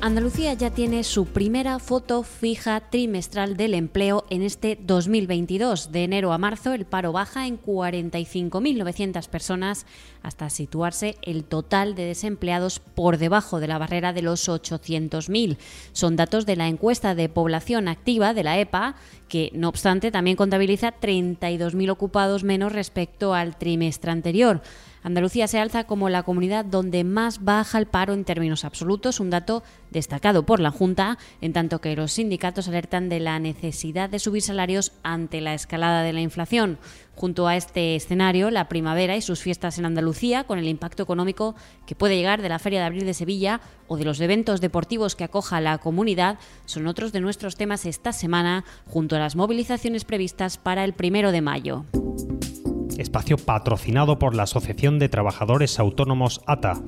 Andalucía ya tiene su primera foto fija trimestral del empleo en este 2022. De enero a marzo el paro baja en 45.900 personas hasta situarse el total de desempleados por debajo de la barrera de los 800.000. Son datos de la encuesta de población activa de la EPA que no obstante también contabiliza 32.000 ocupados menos respecto al trimestre anterior. Andalucía se alza como la comunidad donde más baja el paro en términos absolutos, un dato destacado por la Junta, en tanto que los sindicatos alertan de la necesidad de subir salarios ante la escalada de la inflación. Junto a este escenario, la primavera y sus fiestas en Andalucía, con el impacto económico que puede llegar de la Feria de Abril de Sevilla o de los eventos deportivos que acoja la comunidad, son otros de nuestros temas esta semana, junto a las movilizaciones previstas para el primero de mayo espacio patrocinado por la Asociación de Trabajadores Autónomos ATA.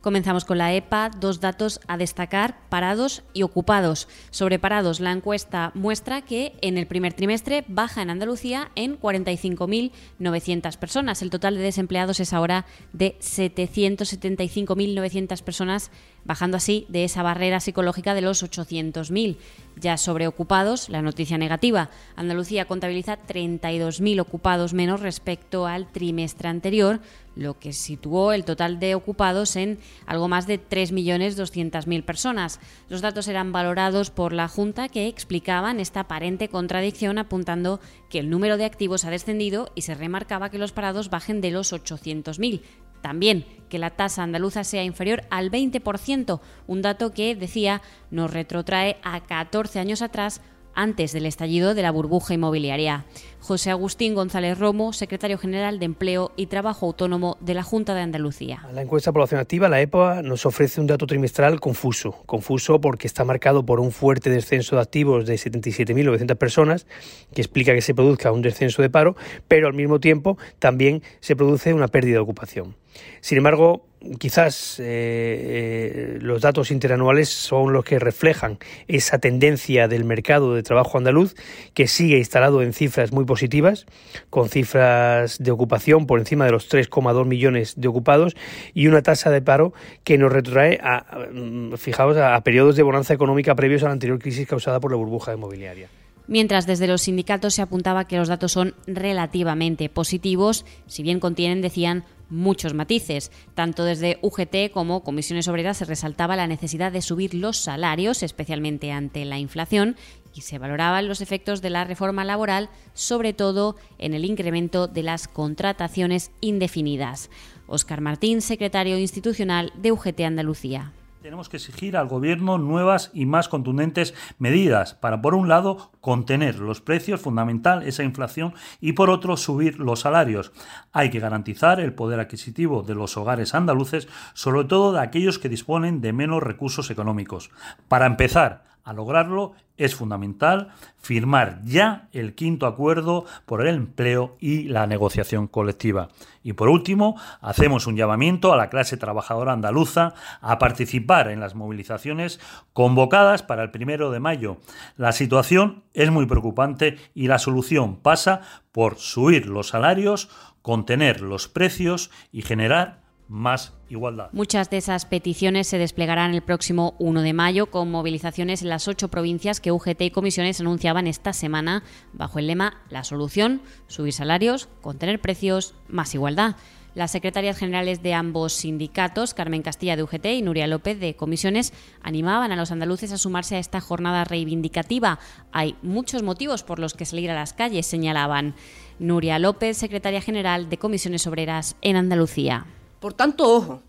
Comenzamos con la EPA, dos datos a destacar, parados y ocupados. Sobre parados, la encuesta muestra que en el primer trimestre baja en Andalucía en 45.900 personas. El total de desempleados es ahora de 775.900 personas, bajando así de esa barrera psicológica de los 800.000. Ya sobre ocupados, la noticia negativa. Andalucía contabiliza 32.000 ocupados menos respecto al trimestre anterior, lo que situó el total de ocupados en algo más de 3.200.000 personas. Los datos eran valorados por la Junta que explicaban esta aparente contradicción apuntando que el número de activos ha descendido y se remarcaba que los parados bajen de los 800.000. También que la tasa andaluza sea inferior al 20%, un dato que, decía, nos retrotrae a 14 años atrás antes del estallido de la burbuja inmobiliaria. José Agustín González Romo, secretario general de Empleo y Trabajo Autónomo de la Junta de Andalucía. La encuesta de población activa, la EPA, nos ofrece un dato trimestral confuso. Confuso porque está marcado por un fuerte descenso de activos de 77.900 personas, que explica que se produzca un descenso de paro, pero al mismo tiempo también se produce una pérdida de ocupación. Sin embargo, quizás eh, eh, los datos interanuales son los que reflejan esa tendencia del mercado de trabajo andaluz que sigue instalado en cifras muy positivas, con cifras de ocupación por encima de los 3,2 millones de ocupados y una tasa de paro que nos retrotrae a, fijaos, a periodos de bonanza económica previos a la anterior crisis causada por la burbuja inmobiliaria mientras desde los sindicatos se apuntaba que los datos son relativamente positivos, si bien contienen, decían, muchos matices. Tanto desde UGT como Comisiones Obreras se resaltaba la necesidad de subir los salarios, especialmente ante la inflación, y se valoraban los efectos de la reforma laboral, sobre todo en el incremento de las contrataciones indefinidas. Óscar Martín, secretario institucional de UGT Andalucía. Tenemos que exigir al Gobierno nuevas y más contundentes medidas para, por un lado, contener los precios, fundamental esa inflación, y por otro, subir los salarios. Hay que garantizar el poder adquisitivo de los hogares andaluces, sobre todo de aquellos que disponen de menos recursos económicos. Para empezar, a lograrlo es fundamental firmar ya el quinto acuerdo por el empleo y la negociación colectiva. Y por último, hacemos un llamamiento a la clase trabajadora andaluza a participar en las movilizaciones convocadas para el primero de mayo. La situación es muy preocupante y la solución pasa por subir los salarios, contener los precios y generar más igualdad. Muchas de esas peticiones se desplegarán el próximo 1 de mayo con movilizaciones en las ocho provincias que UGT y comisiones anunciaban esta semana bajo el lema La solución, subir salarios, contener precios, más igualdad. Las secretarias generales de ambos sindicatos, Carmen Castilla de UGT y Nuria López de Comisiones, animaban a los andaluces a sumarse a esta jornada reivindicativa. Hay muchos motivos por los que salir a las calles, señalaban. Nuria López, secretaria general de Comisiones Obreras en Andalucía. Por tanto, ojo,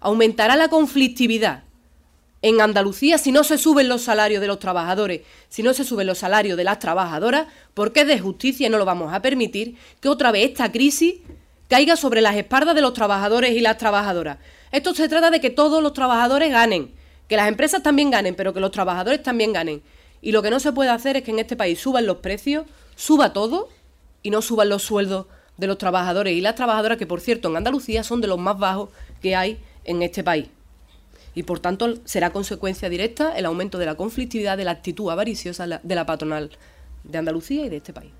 aumentará la conflictividad en Andalucía si no se suben los salarios de los trabajadores, si no se suben los salarios de las trabajadoras, porque es de justicia y no lo vamos a permitir que otra vez esta crisis caiga sobre las espaldas de los trabajadores y las trabajadoras. Esto se trata de que todos los trabajadores ganen, que las empresas también ganen, pero que los trabajadores también ganen. Y lo que no se puede hacer es que en este país suban los precios, suba todo y no suban los sueldos de los trabajadores y las trabajadoras, que por cierto en Andalucía son de los más bajos que hay en este país. Y por tanto será consecuencia directa el aumento de la conflictividad, de la actitud avariciosa de la patronal de Andalucía y de este país.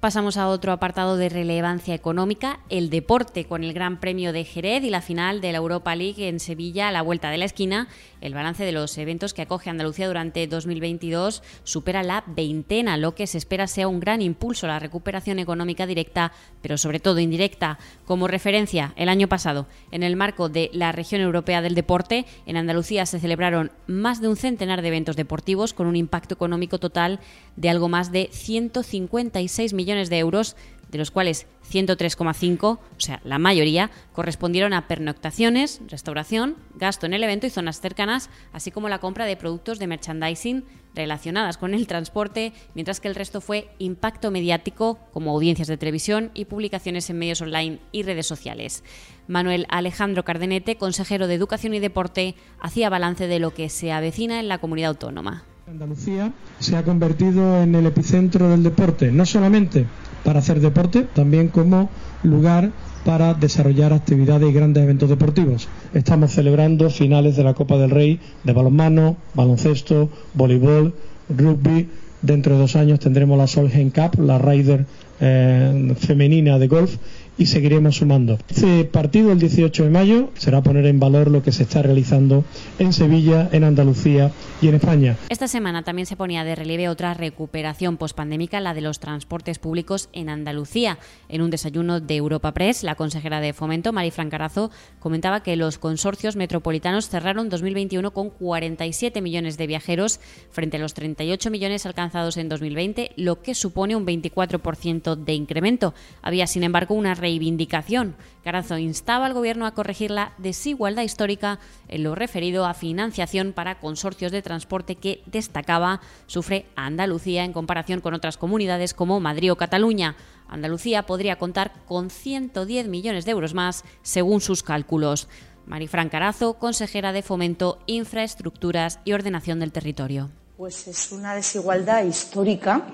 Pasamos a otro apartado de relevancia económica, el deporte, con el Gran Premio de Jerez y la final de la Europa League en Sevilla a la vuelta de la esquina. El balance de los eventos que acoge Andalucía durante 2022 supera la veintena, lo que se espera sea un gran impulso a la recuperación económica directa, pero sobre todo indirecta. Como referencia, el año pasado, en el marco de la región europea del deporte, en Andalucía se celebraron más de un centenar de eventos deportivos con un impacto económico total de algo más de 156 millones de euros, de los cuales 103,5, o sea, la mayoría, correspondieron a pernoctaciones, restauración, gasto en el evento y zonas cercanas, así como la compra de productos de merchandising relacionadas con el transporte, mientras que el resto fue impacto mediático, como audiencias de televisión y publicaciones en medios online y redes sociales. Manuel Alejandro Cardenete, consejero de Educación y Deporte, hacía balance de lo que se avecina en la comunidad autónoma. Andalucía se ha convertido en el epicentro del deporte, no solamente para hacer deporte, también como lugar para desarrollar actividades y grandes eventos deportivos. Estamos celebrando finales de la Copa del Rey de balonmano, baloncesto, voleibol, rugby. Dentro de dos años tendremos la Solheim Cup, la Ryder eh, femenina de golf y seguiremos sumando. Este partido el 18 de mayo será poner en valor lo que se está realizando en Sevilla, en Andalucía y en España. Esta semana también se ponía de relieve otra recuperación pospandémica, la de los transportes públicos en Andalucía. En un desayuno de Europa Press, la consejera de Fomento, Marifran Carazo, comentaba que los consorcios metropolitanos cerraron 2021 con 47 millones de viajeros frente a los 38 millones alcanzados en 2020, lo que supone un 24% de incremento. Había, sin embargo, una reivindicación. Carazo instaba al Gobierno a corregir la desigualdad histórica en lo referido a financiación para consorcios de transporte que destacaba sufre Andalucía en comparación con otras comunidades como Madrid o Cataluña. Andalucía podría contar con 110 millones de euros más, según sus cálculos. Marifran Carazo, consejera de Fomento, Infraestructuras y Ordenación del Territorio. Pues es una desigualdad histórica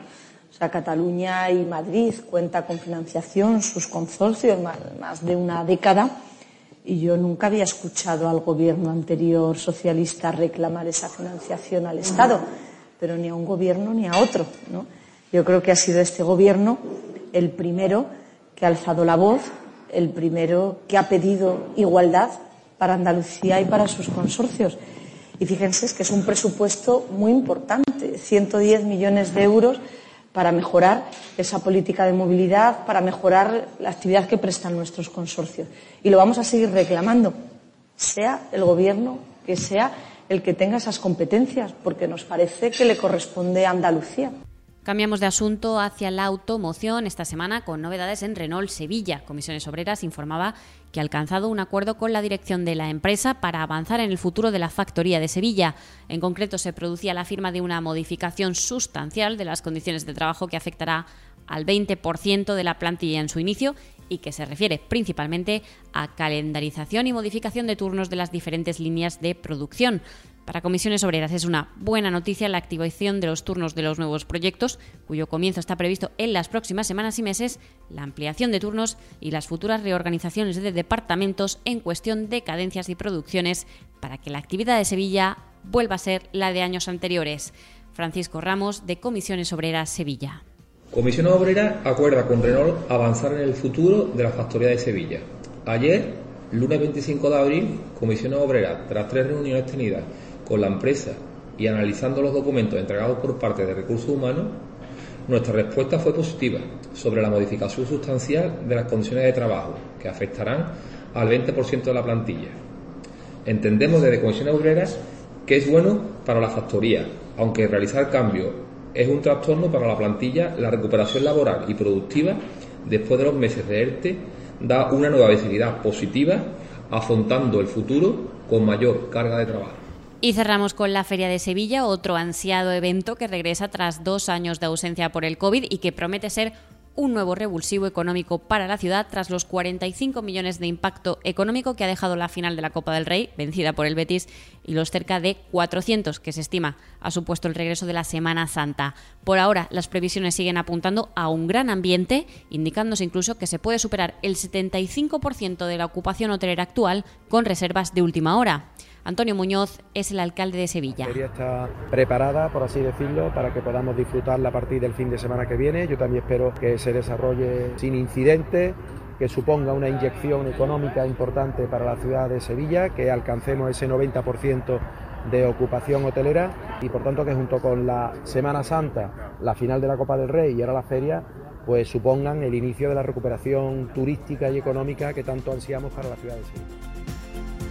Cataluña y Madrid cuenta con financiación, sus consorcios, más, de una década, y yo nunca había escuchado al gobierno anterior socialista reclamar esa financiación al Estado, pero ni a un gobierno ni a otro. Yo creo que ha sido este gobierno el primero que ha alzado la voz, el primero que ha pedido igualdad para Andalucía y para sus consorcios. Y fíjense que es un presupuesto muy importante, 110 millones de euros para mejorar esa política de movilidad, para mejorar la actividad que prestan nuestros consorcios. Y lo vamos a seguir reclamando, sea el Gobierno que sea el que tenga esas competencias, porque nos parece que le corresponde a Andalucía. Cambiamos de asunto hacia la automoción esta semana con novedades en Renault Sevilla. Comisiones Obreras informaba que ha alcanzado un acuerdo con la dirección de la empresa para avanzar en el futuro de la factoría de Sevilla. En concreto, se producía la firma de una modificación sustancial de las condiciones de trabajo que afectará al 20% de la plantilla en su inicio y que se refiere principalmente a calendarización y modificación de turnos de las diferentes líneas de producción. Para Comisiones Obreras es una buena noticia la activación de los turnos de los nuevos proyectos, cuyo comienzo está previsto en las próximas semanas y meses, la ampliación de turnos y las futuras reorganizaciones de departamentos en cuestión de cadencias y producciones para que la actividad de Sevilla vuelva a ser la de años anteriores. Francisco Ramos, de Comisiones Obreras Sevilla. Comisión Obrera acuerda con Renault avanzar en el futuro de la factoría de Sevilla. Ayer, lunes 25 de abril, Comisión Obrera, tras tres reuniones tenidas con la empresa y analizando los documentos entregados por parte de recursos humanos, nuestra respuesta fue positiva sobre la modificación sustancial de las condiciones de trabajo, que afectarán al 20% de la plantilla. Entendemos desde Comisiones Obreras que es bueno para la factoría, aunque realizar cambios es un trastorno para la plantilla, la recuperación laboral y productiva después de los meses de ERTE da una nueva visibilidad positiva, afrontando el futuro con mayor carga de trabajo. Y cerramos con la Feria de Sevilla, otro ansiado evento que regresa tras dos años de ausencia por el COVID y que promete ser un nuevo revulsivo económico para la ciudad tras los 45 millones de impacto económico que ha dejado la final de la Copa del Rey, vencida por el Betis, y los cerca de 400 que se estima ha supuesto el regreso de la Semana Santa. Por ahora, las previsiones siguen apuntando a un gran ambiente, indicándose incluso que se puede superar el 75% de la ocupación hotelera actual con reservas de última hora. Antonio Muñoz es el alcalde de Sevilla. La feria está preparada, por así decirlo, para que podamos disfrutarla a partir del fin de semana que viene. Yo también espero que se desarrolle sin incidentes, que suponga una inyección económica importante para la ciudad de Sevilla, que alcancemos ese 90% de ocupación hotelera y por tanto que junto con la Semana Santa, la final de la Copa del Rey y ahora la feria, pues supongan el inicio de la recuperación turística y económica que tanto ansiamos para la ciudad de Sevilla.